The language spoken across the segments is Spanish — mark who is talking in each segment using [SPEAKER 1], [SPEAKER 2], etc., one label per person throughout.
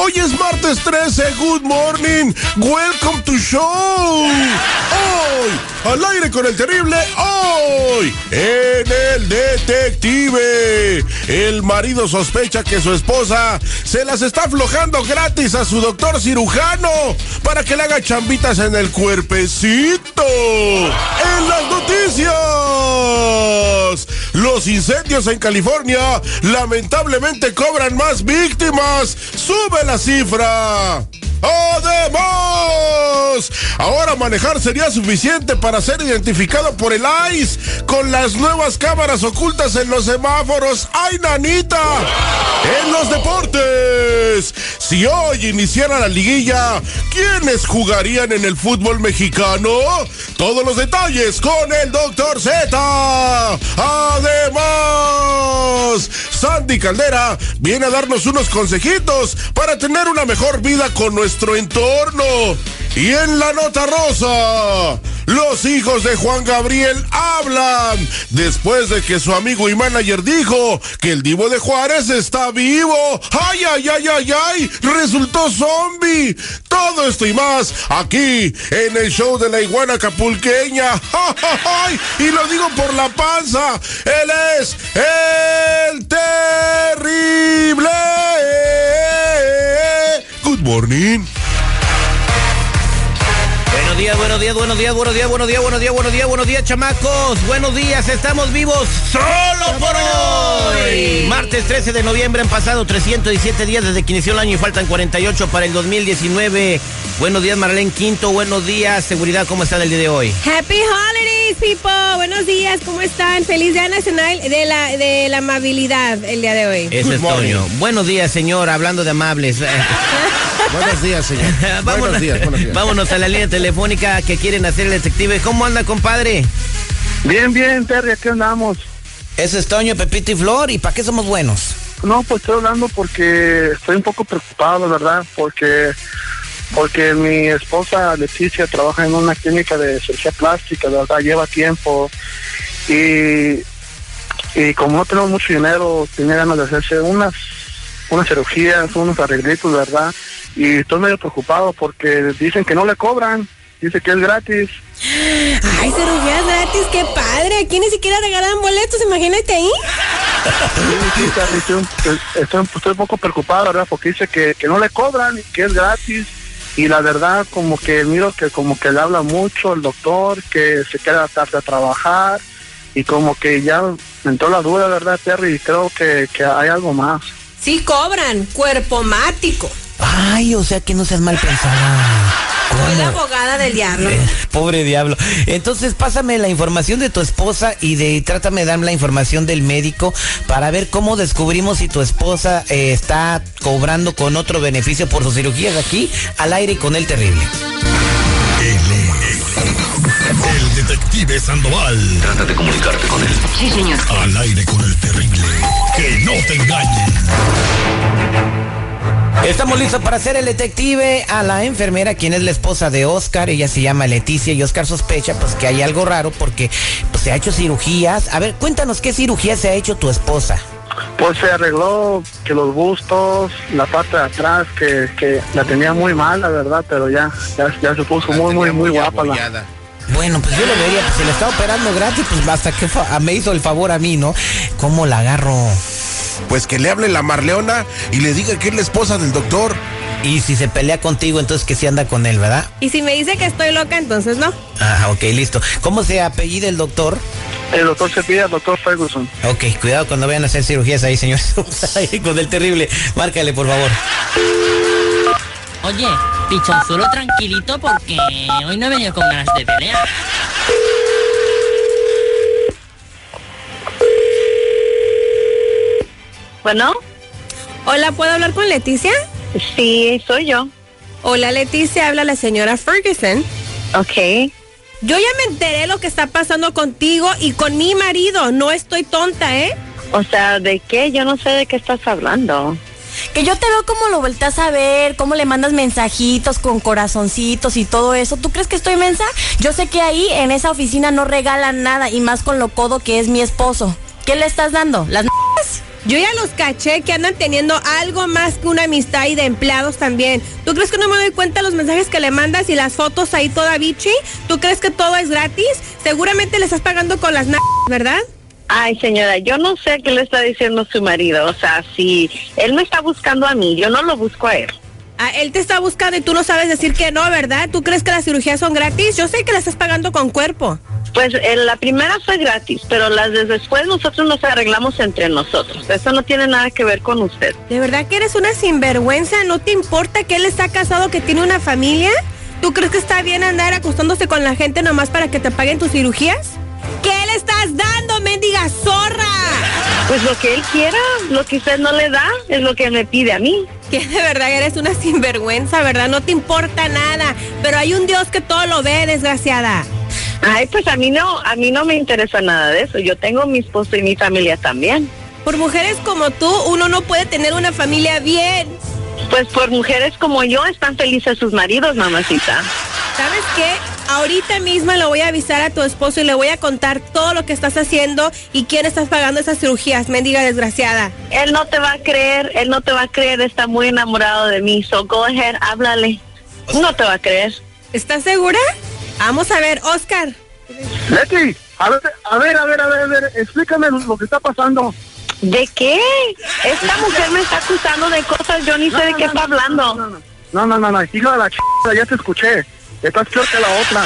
[SPEAKER 1] Hoy es martes 13, good morning, welcome to show. Hoy, al aire con el terrible, hoy, en el detective. El marido sospecha que su esposa se las está aflojando gratis a su doctor cirujano para que le haga chambitas en el cuerpecito. En las noticias, los incendios en California lamentablemente cobran más víctimas. Sube la cifra. Además, ahora manejar sería suficiente para ser identificado por el ICE con las nuevas cámaras ocultas en los semáforos. ¡Ay, nanita! En los deportes, si hoy iniciara la liguilla, ¿quiénes jugarían en el fútbol mexicano? Todos los detalles con el Doctor Z. Además, Sandy Caldera viene a darnos unos consejitos para tener una mejor vida con nuestro entorno. Y en la nota rosa, los hijos de Juan Gabriel hablan después de que su amigo y manager dijo que el divo de Juárez está vivo. ¡Ay, ay, ay, ay, ay! Resultó zombie. Todo esto y más aquí en el show de la iguana capulqueña. ¡Ay! Y lo digo por la panza. Él es el terrible. Morning.
[SPEAKER 2] Buenos días, buenos días, buenos días, buenos días, buenos días, buenos días, buenos días, buenos días, chamacos. Buenos días, estamos vivos solo por hoy. Martes 13 de noviembre han pasado 317 días desde que inició el año y faltan 48 para el 2019. Buenos días, Marlene Quinto. Buenos días, seguridad, ¿cómo están el día de hoy?
[SPEAKER 3] Happy holidays, people. Buenos días, ¿cómo están? Feliz Día Nacional de la, de la Amabilidad el día de hoy.
[SPEAKER 2] Ese es Toño. Buenos días, señor, hablando de amables.
[SPEAKER 1] Buenos días, señor.
[SPEAKER 2] vámonos,
[SPEAKER 1] buenos días, buenos días.
[SPEAKER 2] vámonos a la línea telefónica que quieren hacer el detective. ¿Cómo anda, compadre?
[SPEAKER 4] Bien, bien, Terry, aquí andamos.
[SPEAKER 2] Ese es Toño, Pepito y Flor. ¿Y para qué somos buenos?
[SPEAKER 4] No, pues estoy hablando porque estoy un poco preocupado, ¿verdad? Porque porque mi esposa Leticia trabaja en una clínica de cirugía plástica, ¿verdad? Lleva tiempo y, y como no tenemos mucho dinero, tenía ganas de hacerse unas unas cirugías, unos arreglitos, ¿verdad? Y estoy medio preocupado porque dicen que no le cobran, dice que es gratis.
[SPEAKER 3] Ay, cirugías gratis, qué padre. Aquí ni siquiera regalan boletos, imagínate ahí.
[SPEAKER 4] Sí, sí, estoy, estoy un poco preocupado, ¿verdad? Porque dice que, que no le cobran, que es gratis. Y la verdad, como que miro que como que le habla mucho el doctor, que se queda tarde a trabajar. Y como que ya me entró la duda, ¿verdad, Terry? Y creo que, que hay algo más.
[SPEAKER 3] Sí cobran, cuerpo mático.
[SPEAKER 2] Ay, o sea que no seas mal pensada.
[SPEAKER 3] Soy la
[SPEAKER 2] ¿Cómo?
[SPEAKER 3] abogada del diablo.
[SPEAKER 2] Eh, Pobre diablo. Entonces, pásame la información de tu esposa y de trátame de darme la información del médico para ver cómo descubrimos si tu esposa eh, está cobrando con otro beneficio por sus cirugías aquí al aire y con el terrible.
[SPEAKER 5] El detective Sandoval.
[SPEAKER 6] Trata de comunicarte con él.
[SPEAKER 7] Sí, señor.
[SPEAKER 5] Al aire con el terrible. Que no te engañen.
[SPEAKER 2] Estamos listos para hacer el detective a la enfermera, quien es la esposa de Oscar. Ella se llama Leticia y Oscar sospecha pues que hay algo raro porque pues, se ha hecho cirugías. A ver, cuéntanos qué cirugía se ha hecho tu esposa.
[SPEAKER 4] Pues se arregló que los bustos, la parte de atrás, que, que la tenía muy mal, la verdad, pero ya, ya, ya se puso muy, muy, muy guapa. La,
[SPEAKER 2] Bueno, pues yo lo vería, pues si le está operando gratis, pues hasta que me hizo el favor a mí, ¿no? ¿Cómo la agarro?
[SPEAKER 1] Pues que le hable la Marleona y le diga que es la esposa del doctor.
[SPEAKER 2] Y si se pelea contigo, entonces que sí anda con él, ¿verdad?
[SPEAKER 3] Y si me dice que estoy loca, entonces no.
[SPEAKER 2] Ah, ok, listo. ¿Cómo se apellida el doctor?
[SPEAKER 4] el doctor se pide al doctor Ferguson.
[SPEAKER 2] Ok, cuidado cuando vayan a hacer cirugías ahí, señor. Ahí con el terrible. Márcale, por favor.
[SPEAKER 7] Oye, pichonzuelo tranquilito porque hoy no he venido con ganas de pelear.
[SPEAKER 8] Bueno,
[SPEAKER 3] Hola, ¿puedo hablar con Leticia?
[SPEAKER 8] sí, soy yo.
[SPEAKER 3] Hola, Leticia, habla la señora Ferguson.
[SPEAKER 8] Ok.
[SPEAKER 3] Yo ya me enteré lo que está pasando contigo y con mi marido. No estoy tonta, ¿eh?
[SPEAKER 8] O sea, ¿de qué? Yo no sé de qué estás hablando.
[SPEAKER 9] Porque yo te veo como lo volteas a ver, cómo le mandas mensajitos con corazoncitos y todo eso. ¿Tú crees que estoy mensa? Yo sé que ahí en esa oficina no regalan nada y más con lo codo que es mi esposo. ¿Qué le estás dando? ¿Las?
[SPEAKER 3] Yo ya los caché que andan teniendo algo más que una amistad y de empleados también. ¿Tú crees que no me doy cuenta de los mensajes que le mandas y las fotos ahí toda bichi? ¿Tú crees que todo es gratis? Seguramente le estás pagando con las n ¿verdad?
[SPEAKER 8] Ay, señora, yo no sé qué le está diciendo su marido. O sea, si él me está buscando a mí, yo no lo busco a él.
[SPEAKER 3] Ah, él te está buscando y tú no sabes decir que no, ¿verdad? ¿Tú crees que las cirugías son gratis? Yo sé que las estás pagando con cuerpo.
[SPEAKER 8] Pues en la primera fue gratis, pero las de después nosotros nos arreglamos entre nosotros. Eso no tiene nada que ver con usted.
[SPEAKER 3] ¿De verdad que eres una sinvergüenza? ¿No te importa que él está casado, que tiene una familia? ¿Tú crees que está bien andar acostándose con la gente nomás para que te paguen tus cirugías? ¿Qué le estás dando, mendiga zorra?
[SPEAKER 8] Pues lo que él quiera, lo que usted no le da, es lo que me pide a mí.
[SPEAKER 3] Que de verdad eres una sinvergüenza, ¿verdad? No te importa nada. Pero hay un Dios que todo lo ve, desgraciada.
[SPEAKER 8] Ay, pues a mí no, a mí no me interesa nada de eso. Yo tengo mi esposo y mi familia también.
[SPEAKER 3] Por mujeres como tú, uno no puede tener una familia bien.
[SPEAKER 8] Pues por mujeres como yo están felices sus maridos, mamacita.
[SPEAKER 3] ¿Sabes qué? Ahorita mismo le voy a avisar a tu esposo y le voy a contar todo lo que estás haciendo y quién estás pagando esas cirugías, mendiga desgraciada.
[SPEAKER 8] Él no te va a creer, él no te va a creer, está muy enamorado de mí. So go ahead, háblale. No te va a creer.
[SPEAKER 3] ¿Estás segura? Vamos a ver, Oscar.
[SPEAKER 4] Leti, a ver, a ver, a ver, a ver, a ver, explícame lo que está pasando.
[SPEAKER 8] ¿De qué? Esta mujer me está acusando de cosas, yo ni sé de qué está hablando.
[SPEAKER 4] No, no, no, no, hija de la ch... ya te escuché. Estás peor que la otra.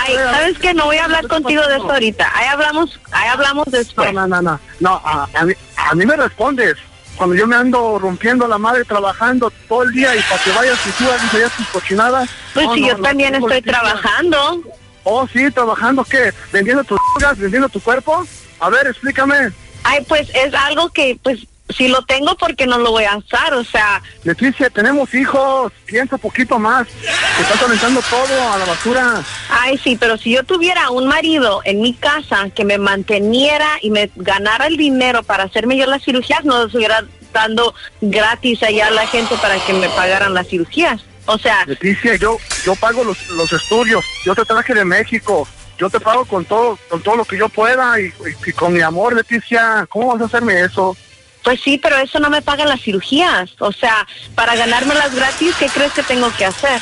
[SPEAKER 8] Ay, ¿sabes qué? No voy a hablar
[SPEAKER 4] ¿qué está
[SPEAKER 8] contigo de esto ahorita. Ahí hablamos, ahí hablamos después.
[SPEAKER 4] No, no, no, no, no, a, a mí, a mí me respondes. Cuando yo me ando rompiendo la madre trabajando todo el día y para que vayas y tú hagas allá tus cochinadas.
[SPEAKER 8] Pues
[SPEAKER 4] No,
[SPEAKER 8] si
[SPEAKER 4] no,
[SPEAKER 8] yo
[SPEAKER 4] no,
[SPEAKER 8] también estoy trabajando.
[SPEAKER 4] Oh, sí, trabajando, ¿qué? ¿Vendiendo tus drogas? ¿Vendiendo tu cuerpo? A ver, explícame.
[SPEAKER 8] Ay, pues es algo que, pues, si lo tengo, porque no lo voy a usar? O sea,
[SPEAKER 4] Leticia, tenemos hijos. Piensa poquito más. Te estás aventando todo a la basura.
[SPEAKER 8] ay, sí, pero si yo tuviera un marido en mi casa que me manteniera y me ganara el dinero para hacerme yo las cirugías, no los hubiera dando gratis allá a la gente para que me pagaran las cirugías. O sea,
[SPEAKER 4] Leticia, yo, yo pago los, los estudios. Yo te traje de México. Yo te pago con todo, con todo lo que yo pueda y, y- y con mi amor, Leticia. ¿Cómo vas a hacerme eso?
[SPEAKER 8] Pues sí, pero eso no me paga las cirugías. O sea, para ganármelas gratis, ¿qué crees que tengo que hacer?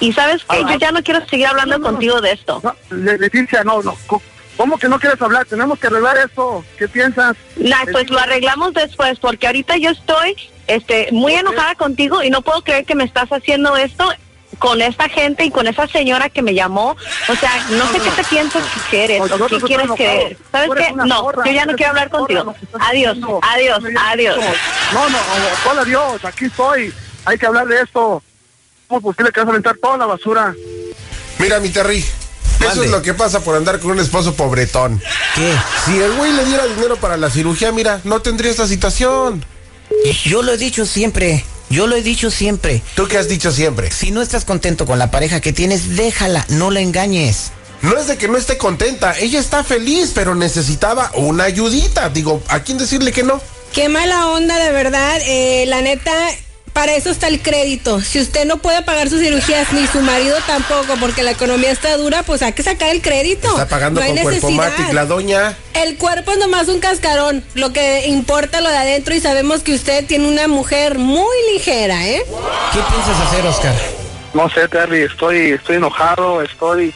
[SPEAKER 8] Y sabes qué, yo ya no quiero seguir hablando contigo de esto.
[SPEAKER 4] No, Le- Leticia, no, no. ¿Cómo que no quieres hablar? Tenemos que arreglar esto. ¿Qué piensas?
[SPEAKER 8] Nah, pues lo arreglamos después, porque ahorita yo estoy este, muy enojada contigo y no puedo creer que me estás haciendo esto con esta gente y con esa señora que me llamó. O sea, no sé qué te piensas que eres
[SPEAKER 4] No,
[SPEAKER 8] o
[SPEAKER 4] no
[SPEAKER 8] qué quieres
[SPEAKER 4] enojado.
[SPEAKER 8] que... ¿Sabes qué? No, yo ya no quiero hablar contigo. Adiós, adiós, adiós.
[SPEAKER 4] No, no, hola adiós, aquí estoy. Hay que hablar de esto. ¿Cómo es posible que vas a aventar toda la basura?
[SPEAKER 1] Mira, mi Terry. Eso
[SPEAKER 2] Mande.
[SPEAKER 1] es lo que pasa por andar con un esposo pobretón.
[SPEAKER 2] ¿Qué?
[SPEAKER 1] Si el güey le diera dinero para la cirugía, mira, no tendría esta situación.
[SPEAKER 2] Yo lo he dicho siempre. Yo lo he dicho siempre.
[SPEAKER 1] ¿Tú qué has dicho siempre?
[SPEAKER 2] Si no estás contento con la pareja que tienes, déjala, no la engañes.
[SPEAKER 1] No es de que no esté contenta, ella está feliz, pero necesitaba una ayudita. Digo, ¿a quién decirle que no?
[SPEAKER 3] Qué mala onda, de verdad. Eh, la neta, para eso está el crédito. Si usted no puede pagar sus cirugías, ni su marido tampoco, porque la economía está dura, pues hay que sacar el crédito.
[SPEAKER 1] Está pagando
[SPEAKER 3] No hay
[SPEAKER 1] con cuerpo matic la doña.
[SPEAKER 3] El cuerpo es nomás un cascarón. Lo que importa lo de adentro y sabemos que usted tiene una mujer muy ligera, ¿eh?
[SPEAKER 2] ¿Qué piensas hacer, Oscar?
[SPEAKER 4] No sé, Terry, estoy, estoy enojado, estoy,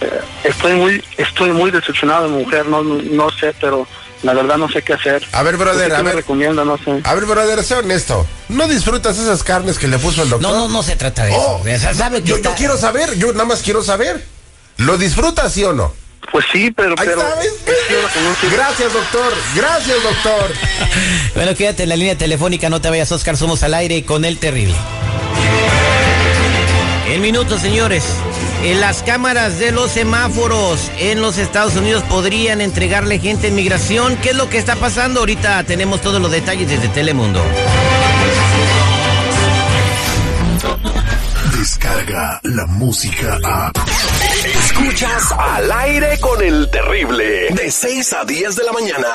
[SPEAKER 4] eh, estoy muy, estoy muy decepcionado de mi mujer. No, no sé, pero la verdad no sé qué hacer.
[SPEAKER 1] A ver, brother,
[SPEAKER 4] ¿Qué
[SPEAKER 1] a ver.
[SPEAKER 4] recomienda? No sé.
[SPEAKER 1] A ver, brother, sé honesto. ¿No disfrutas esas carnes que le puso el doctor?
[SPEAKER 2] No, no, no se trata de eso.
[SPEAKER 1] Oh,
[SPEAKER 2] O sea, sabe que
[SPEAKER 1] yo,
[SPEAKER 2] está-
[SPEAKER 1] yo quiero saber, yo nada más quiero saber. ¿Lo disfrutas, sí o no?
[SPEAKER 4] Pues sí, pero,
[SPEAKER 1] Ahí
[SPEAKER 4] pero
[SPEAKER 1] está, ¿ves?
[SPEAKER 4] es que lo que no sé-
[SPEAKER 1] Gracias, doctor. Gracias, doctor.
[SPEAKER 2] Bueno, quédate en la línea telefónica, no te vayas, Oscar. Somos al aire con el terrible. En minutos, señores. En las cámaras de los semáforos en los Estados Unidos podrían entregarle gente en migración. ¿Qué es lo que está pasando? Ahorita tenemos todos los detalles desde Telemundo.
[SPEAKER 6] Descarga la música a. Escuchas al aire con el terrible. De 6 a 10 de la mañana.